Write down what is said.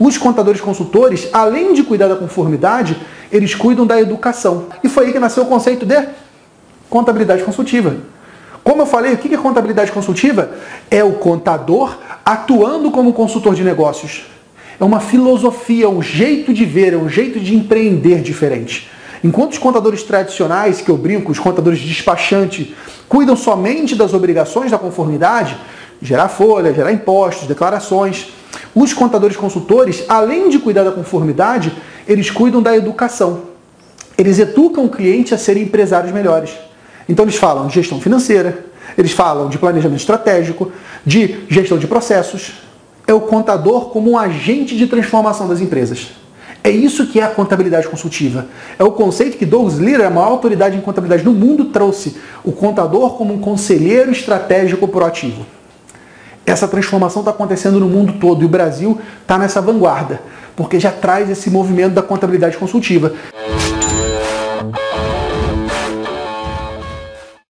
Os contadores consultores, além de cuidar da conformidade, eles cuidam da educação. E foi aí que nasceu o conceito de contabilidade consultiva. Como eu falei, o que é contabilidade consultiva? É o contador atuando como consultor de negócios. É uma filosofia, um jeito de ver, é um jeito de empreender diferente. Enquanto os contadores tradicionais, que eu brinco, os contadores despachantes, cuidam somente das obrigações da conformidade, gerar folha, gerar impostos, declarações, os contadores consultores, além de cuidar da conformidade, eles cuidam da educação. Eles educam o cliente a serem empresários melhores. Então eles falam de gestão financeira, eles falam de planejamento estratégico, de gestão de processos. É o contador como um agente de transformação das empresas. É isso que é a contabilidade consultiva. É o conceito que Douglas Lira, a maior autoridade em contabilidade no mundo, trouxe. O contador como um conselheiro estratégico proativo. Essa transformação está acontecendo no mundo todo e o Brasil está nessa vanguarda, porque já traz esse movimento da contabilidade consultiva.